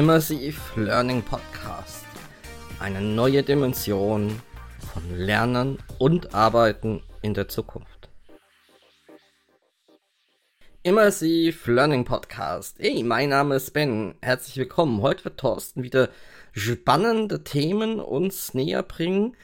Immersive Learning Podcast. Eine neue Dimension von Lernen und Arbeiten in der Zukunft. Immersive Learning Podcast. Hey, mein Name ist Ben. Herzlich willkommen. Heute wird Thorsten wieder spannende Themen uns näher bringen.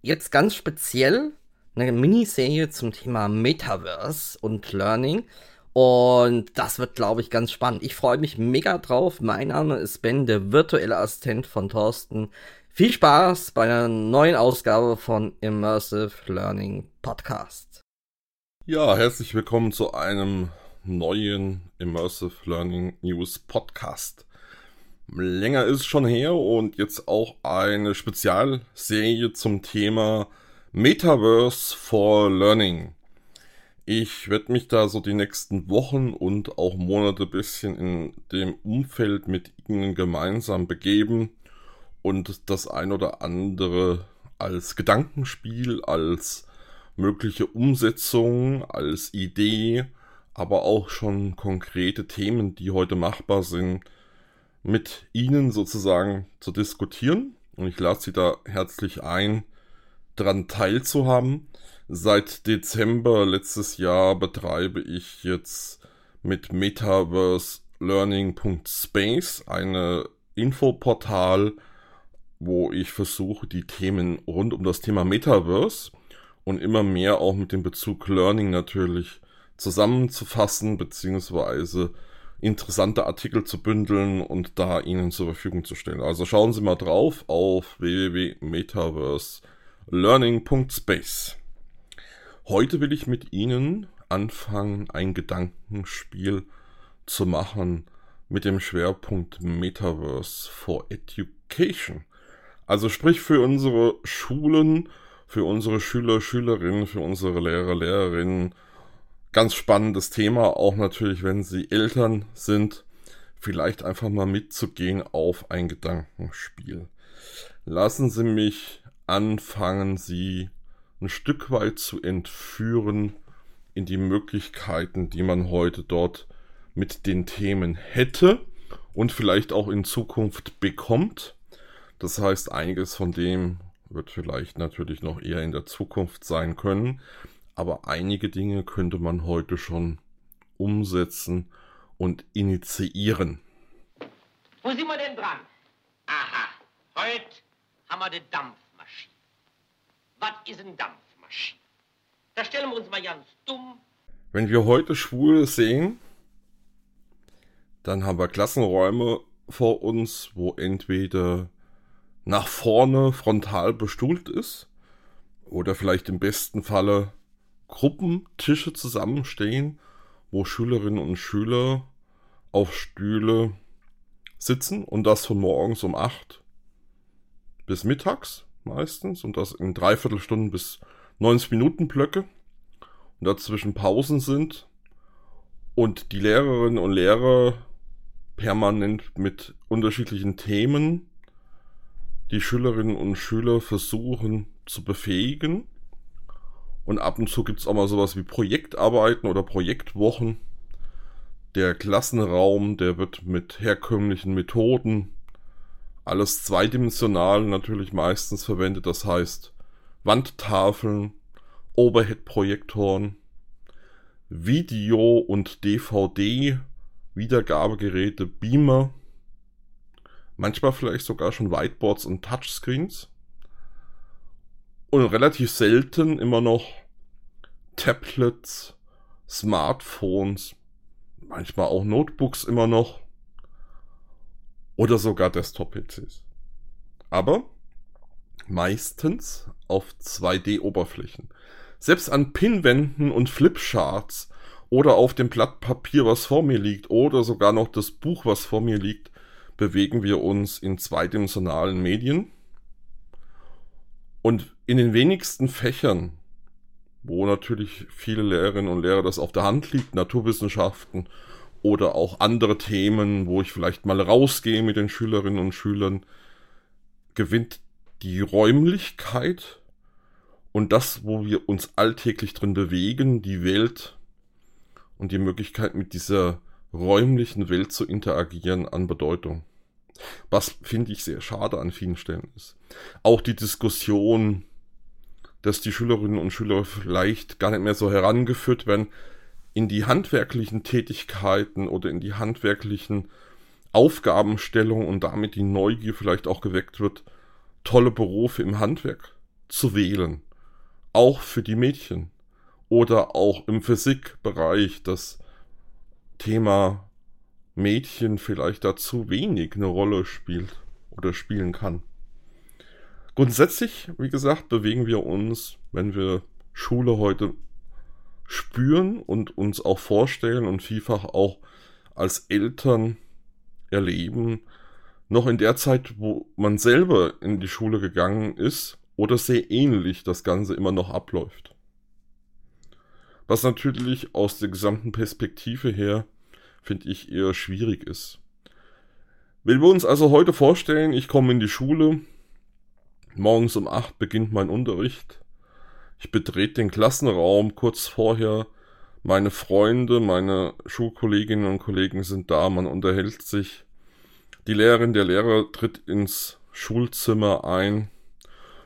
Jetzt ganz speziell eine Miniserie zum Thema Metaverse und Learning. Und das wird, glaube ich, ganz spannend. Ich freue mich mega drauf. Mein Name ist Ben, der virtuelle Assistent von Thorsten. Viel Spaß bei einer neuen Ausgabe von Immersive Learning Podcast. Ja, herzlich willkommen zu einem neuen Immersive Learning News Podcast. Länger ist schon her und jetzt auch eine Spezialserie zum Thema Metaverse for Learning. Ich werde mich da so die nächsten Wochen und auch Monate bisschen in dem Umfeld mit Ihnen gemeinsam begeben und das ein oder andere als Gedankenspiel, als mögliche Umsetzung, als Idee, aber auch schon konkrete Themen, die heute machbar sind, mit Ihnen sozusagen zu diskutieren. Und ich lade Sie da herzlich ein, daran teilzuhaben. Seit Dezember letztes Jahr betreibe ich jetzt mit Metaverse Learning.space eine Infoportal, wo ich versuche, die Themen rund um das Thema Metaverse und immer mehr auch mit dem Bezug Learning natürlich zusammenzufassen, beziehungsweise interessante Artikel zu bündeln und da Ihnen zur Verfügung zu stellen. Also schauen Sie mal drauf auf www.metaverselearning.space. Heute will ich mit Ihnen anfangen, ein Gedankenspiel zu machen mit dem Schwerpunkt Metaverse for Education. Also sprich für unsere Schulen, für unsere Schüler, Schülerinnen, für unsere Lehrer, Lehrerinnen. Ganz spannendes Thema, auch natürlich, wenn Sie Eltern sind, vielleicht einfach mal mitzugehen auf ein Gedankenspiel. Lassen Sie mich anfangen, Sie ein Stück weit zu entführen in die Möglichkeiten, die man heute dort mit den Themen hätte und vielleicht auch in Zukunft bekommt. Das heißt, einiges von dem wird vielleicht natürlich noch eher in der Zukunft sein können, aber einige Dinge könnte man heute schon umsetzen und initiieren. Wo sind wir denn dran? Aha, heute haben wir die Dampf. Was ist ein Dampfmaschine? Da stellen wir uns mal ganz dumm. Wenn wir heute Schwule sehen, dann haben wir Klassenräume vor uns, wo entweder nach vorne frontal bestuhlt ist oder vielleicht im besten Falle Gruppentische zusammenstehen, wo Schülerinnen und Schüler auf Stühle sitzen und das von morgens um 8 bis mittags meistens und das in Dreiviertelstunden bis 90 Minuten Blöcke und dazwischen Pausen sind und die Lehrerinnen und Lehrer permanent mit unterschiedlichen Themen die Schülerinnen und Schüler versuchen zu befähigen. Und ab und zu gibt es auch mal sowas wie Projektarbeiten oder Projektwochen. Der Klassenraum, der wird mit herkömmlichen Methoden alles zweidimensional natürlich meistens verwendet. Das heißt Wandtafeln, Overhead-Projektoren, Video- und DVD-Wiedergabegeräte, Beamer, manchmal vielleicht sogar schon Whiteboards und Touchscreens. Und relativ selten immer noch Tablets, Smartphones, manchmal auch Notebooks immer noch oder sogar Desktop-PCs. Aber meistens auf 2D-Oberflächen. Selbst an Pinwänden und Flipcharts oder auf dem Blatt Papier, was vor mir liegt, oder sogar noch das Buch, was vor mir liegt, bewegen wir uns in zweidimensionalen Medien. Und in den wenigsten Fächern, wo natürlich viele Lehrerinnen und Lehrer das auf der Hand liegt, Naturwissenschaften oder auch andere Themen, wo ich vielleicht mal rausgehe mit den Schülerinnen und Schülern, gewinnt die Räumlichkeit und das, wo wir uns alltäglich drin bewegen, die Welt und die Möglichkeit mit dieser räumlichen Welt zu interagieren an Bedeutung. Was finde ich sehr schade an vielen Stellen ist. Auch die Diskussion, dass die Schülerinnen und Schüler vielleicht gar nicht mehr so herangeführt werden in die handwerklichen Tätigkeiten oder in die handwerklichen Aufgabenstellungen und damit die Neugier vielleicht auch geweckt wird, tolle Berufe im Handwerk zu wählen. Auch für die Mädchen. Oder auch im Physikbereich das Thema Mädchen vielleicht dazu wenig eine Rolle spielt oder spielen kann. Grundsätzlich, wie gesagt, bewegen wir uns, wenn wir Schule heute spüren und uns auch vorstellen und vielfach auch als Eltern erleben, noch in der Zeit, wo man selber in die Schule gegangen ist oder sehr ähnlich das Ganze immer noch abläuft. Was natürlich aus der gesamten Perspektive her, finde ich, eher schwierig ist. Wenn wir uns also heute vorstellen, ich komme in die Schule, Morgens um acht beginnt mein Unterricht. Ich betrete den Klassenraum kurz vorher. Meine Freunde, meine Schulkolleginnen und Kollegen sind da, man unterhält sich. Die Lehrerin, der Lehrer tritt ins Schulzimmer ein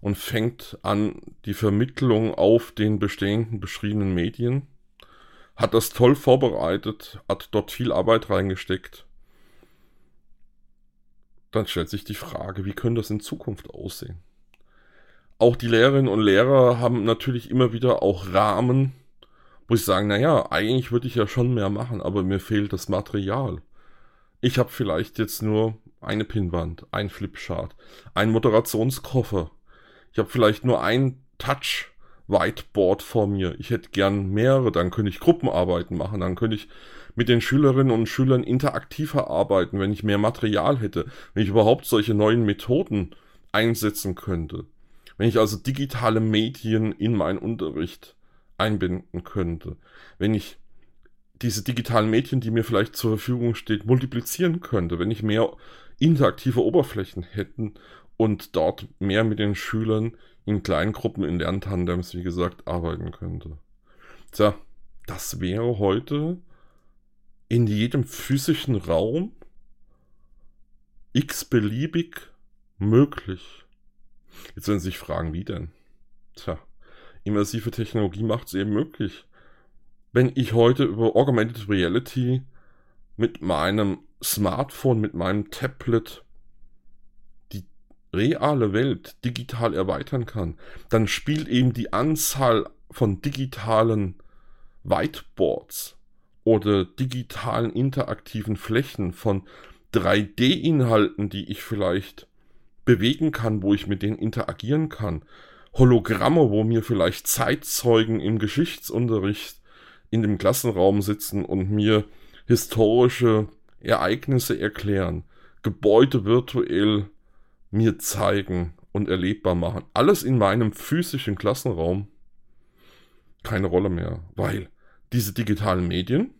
und fängt an die Vermittlung auf den bestehenden beschriebenen Medien. Hat das toll vorbereitet, hat dort viel Arbeit reingesteckt. Dann stellt sich die Frage, wie könnte das in Zukunft aussehen? Auch die Lehrerinnen und Lehrer haben natürlich immer wieder auch Rahmen, wo ich sagen, naja, eigentlich würde ich ja schon mehr machen, aber mir fehlt das Material. Ich habe vielleicht jetzt nur eine Pinwand, ein Flipchart, ein Moderationskoffer. Ich habe vielleicht nur ein Touch Whiteboard vor mir. Ich hätte gern mehrere, dann könnte ich Gruppenarbeiten machen, dann könnte ich mit den Schülerinnen und Schülern interaktiver arbeiten, wenn ich mehr Material hätte, wenn ich überhaupt solche neuen Methoden einsetzen könnte. Wenn ich also digitale Medien in meinen Unterricht einbinden könnte, wenn ich diese digitalen Medien, die mir vielleicht zur Verfügung steht, multiplizieren könnte, wenn ich mehr interaktive Oberflächen hätten und dort mehr mit den Schülern in kleinen Gruppen in Lerntandems, wie gesagt, arbeiten könnte. Tja, das wäre heute in jedem physischen Raum x-beliebig möglich. Jetzt werden Sie sich fragen, wie denn? Tja, immersive Technologie macht es eben möglich. Wenn ich heute über Augmented Reality mit meinem Smartphone, mit meinem Tablet die reale Welt digital erweitern kann, dann spielt eben die Anzahl von digitalen Whiteboards oder digitalen interaktiven Flächen von 3D-Inhalten, die ich vielleicht bewegen kann, wo ich mit denen interagieren kann. Hologramme, wo mir vielleicht Zeitzeugen im Geschichtsunterricht in dem Klassenraum sitzen und mir historische Ereignisse erklären, Gebäude virtuell mir zeigen und erlebbar machen. Alles in meinem physischen Klassenraum keine Rolle mehr, weil diese digitalen Medien,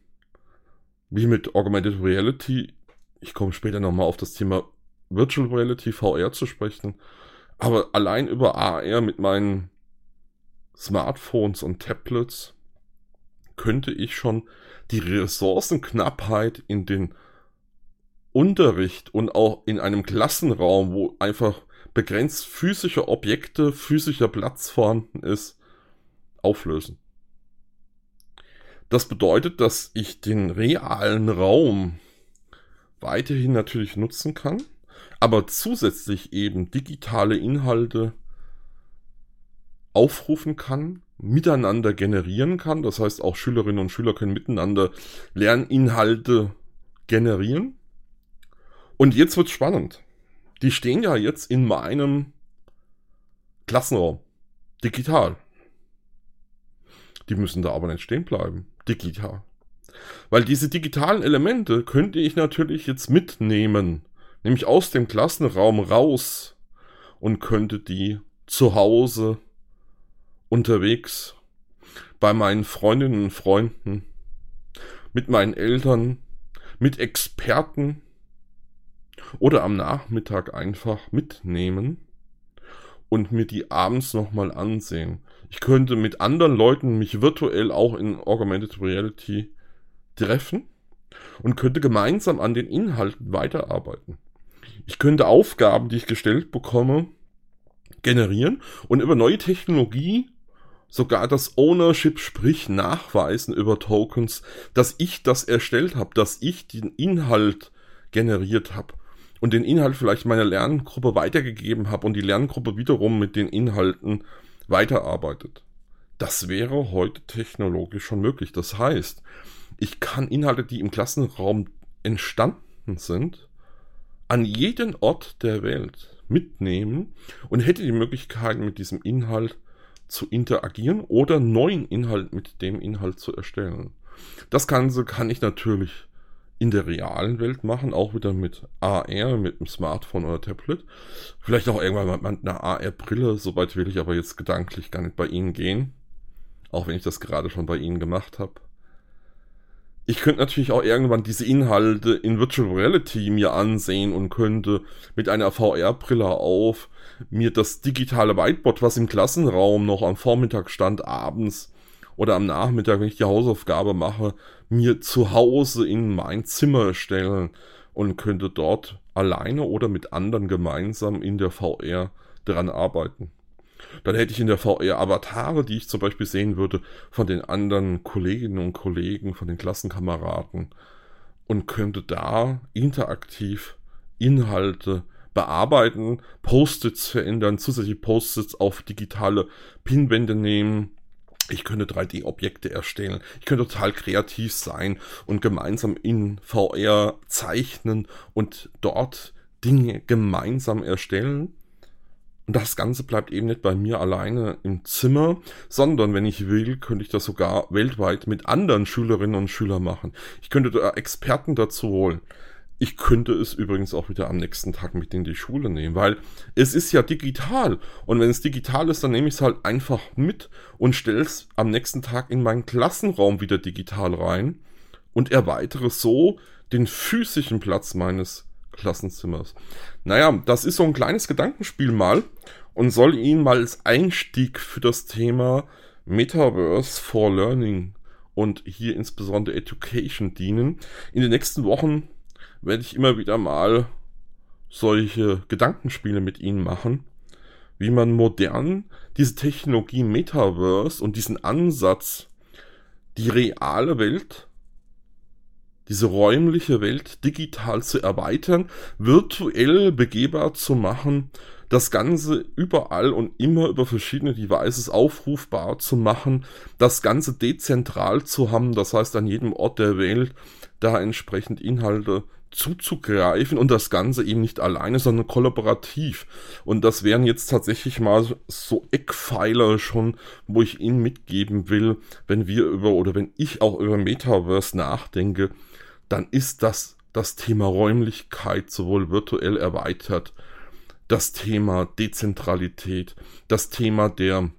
wie mit Augmented Reality, ich komme später nochmal auf das Thema Virtual Reality VR zu sprechen. Aber allein über AR mit meinen Smartphones und Tablets könnte ich schon die Ressourcenknappheit in den Unterricht und auch in einem Klassenraum, wo einfach begrenzt physische Objekte, physischer Platz vorhanden ist, auflösen. Das bedeutet, dass ich den realen Raum weiterhin natürlich nutzen kann, aber zusätzlich eben digitale Inhalte aufrufen kann, miteinander generieren kann. Das heißt, auch Schülerinnen und Schüler können miteinander Lerninhalte generieren. Und jetzt wird spannend. Die stehen ja jetzt in meinem Klassenraum. Digital. Die müssen da aber nicht stehen bleiben. Digital. Weil diese digitalen Elemente könnte ich natürlich jetzt mitnehmen nämlich aus dem Klassenraum raus und könnte die zu Hause unterwegs bei meinen Freundinnen und Freunden, mit meinen Eltern, mit Experten oder am Nachmittag einfach mitnehmen und mir die abends nochmal ansehen. Ich könnte mit anderen Leuten mich virtuell auch in Augmented Reality treffen und könnte gemeinsam an den Inhalten weiterarbeiten. Ich könnte Aufgaben, die ich gestellt bekomme, generieren und über neue Technologie sogar das Ownership, sprich nachweisen über Tokens, dass ich das erstellt habe, dass ich den Inhalt generiert habe und den Inhalt vielleicht meiner Lerngruppe weitergegeben habe und die Lerngruppe wiederum mit den Inhalten weiterarbeitet. Das wäre heute technologisch schon möglich. Das heißt, ich kann Inhalte, die im Klassenraum entstanden sind, an jeden Ort der Welt mitnehmen und hätte die Möglichkeit, mit diesem Inhalt zu interagieren oder neuen Inhalt mit dem Inhalt zu erstellen. Das Ganze kann ich natürlich in der realen Welt machen, auch wieder mit AR, mit einem Smartphone oder Tablet. Vielleicht auch irgendwann mit einer AR-Brille, soweit will ich aber jetzt gedanklich gar nicht bei Ihnen gehen. Auch wenn ich das gerade schon bei Ihnen gemacht habe. Ich könnte natürlich auch irgendwann diese Inhalte in Virtual Reality mir ansehen und könnte mit einer VR-Brille auf mir das digitale Whiteboard, was im Klassenraum noch am Vormittag stand, abends oder am Nachmittag, wenn ich die Hausaufgabe mache, mir zu Hause in mein Zimmer stellen und könnte dort alleine oder mit anderen gemeinsam in der VR dran arbeiten. Dann hätte ich in der VR Avatare, die ich zum Beispiel sehen würde von den anderen Kolleginnen und Kollegen, von den Klassenkameraden und könnte da interaktiv Inhalte bearbeiten, Post-its verändern, zusätzliche Post-its auf digitale Pinwände nehmen. Ich könnte 3D-Objekte erstellen. Ich könnte total kreativ sein und gemeinsam in VR zeichnen und dort Dinge gemeinsam erstellen. Und das Ganze bleibt eben nicht bei mir alleine im Zimmer, sondern wenn ich will, könnte ich das sogar weltweit mit anderen Schülerinnen und Schülern machen. Ich könnte da Experten dazu holen. Ich könnte es übrigens auch wieder am nächsten Tag mit in die Schule nehmen, weil es ist ja digital. Und wenn es digital ist, dann nehme ich es halt einfach mit und stelle es am nächsten Tag in meinen Klassenraum wieder digital rein und erweitere so den physischen Platz meines Klassenzimmers. Naja, das ist so ein kleines Gedankenspiel mal und soll Ihnen mal als Einstieg für das Thema Metaverse for Learning und hier insbesondere Education dienen. In den nächsten Wochen werde ich immer wieder mal solche Gedankenspiele mit Ihnen machen, wie man modern diese Technologie Metaverse und diesen Ansatz, die reale Welt diese räumliche Welt digital zu erweitern, virtuell begehbar zu machen, das Ganze überall und immer über verschiedene Devices aufrufbar zu machen, das Ganze dezentral zu haben, das heißt an jedem Ort der Welt da entsprechend Inhalte zuzugreifen und das Ganze eben nicht alleine, sondern kollaborativ. Und das wären jetzt tatsächlich mal so Eckpfeiler schon, wo ich Ihnen mitgeben will, wenn wir über oder wenn ich auch über Metaverse nachdenke, dann ist das das Thema Räumlichkeit sowohl virtuell erweitert, das Thema Dezentralität, das Thema der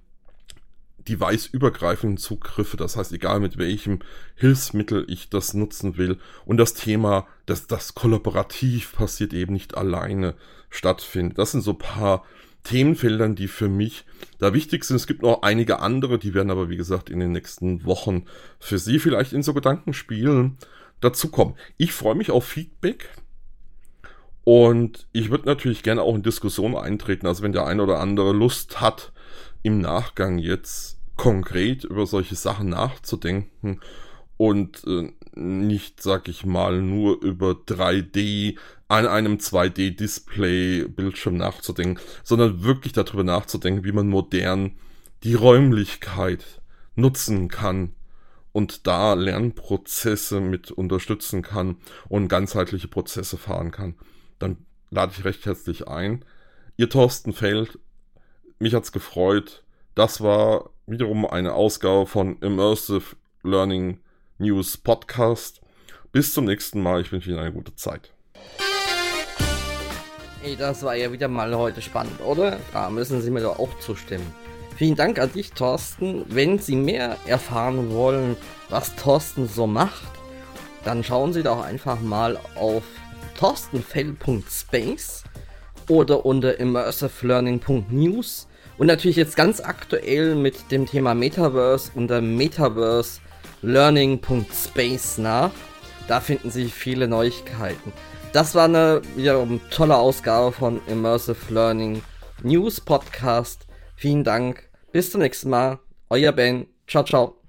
device-übergreifenden Zugriffe, das heißt, egal mit welchem Hilfsmittel ich das nutzen will, und das Thema, dass das kollaborativ passiert, eben nicht alleine stattfindet. Das sind so paar Themenfeldern, die für mich da wichtig sind. Es gibt noch einige andere, die werden aber, wie gesagt, in den nächsten Wochen für Sie vielleicht in so Gedanken spielen dazu kommen. Ich freue mich auf Feedback. Und ich würde natürlich gerne auch in Diskussionen eintreten. Also wenn der eine oder andere Lust hat, im Nachgang jetzt konkret über solche Sachen nachzudenken und äh, nicht, sag ich mal, nur über 3D an einem 2D-Display-Bildschirm nachzudenken, sondern wirklich darüber nachzudenken, wie man modern die Räumlichkeit nutzen kann und da Lernprozesse mit unterstützen kann und ganzheitliche Prozesse fahren kann, dann lade ich recht herzlich ein. Ihr Thorsten Feld, mich hat's gefreut. Das war wiederum eine Ausgabe von Immersive Learning News Podcast. Bis zum nächsten Mal. Ich wünsche Ihnen eine gute Zeit. Ey, das war ja wieder mal heute spannend, oder? Da müssen Sie mir doch auch zustimmen. Vielen Dank an dich, Thorsten. Wenn Sie mehr erfahren wollen, was Thorsten so macht, dann schauen Sie doch einfach mal auf torstenfell.space oder unter immersivelearning.news und natürlich jetzt ganz aktuell mit dem Thema Metaverse unter metaverselearning.space nach. Da finden Sie viele Neuigkeiten. Das war eine wiederum tolle Ausgabe von Immersive Learning News Podcast. Vielen Dank. Bis zum nächsten Mal. Euer Ben. Ciao, ciao.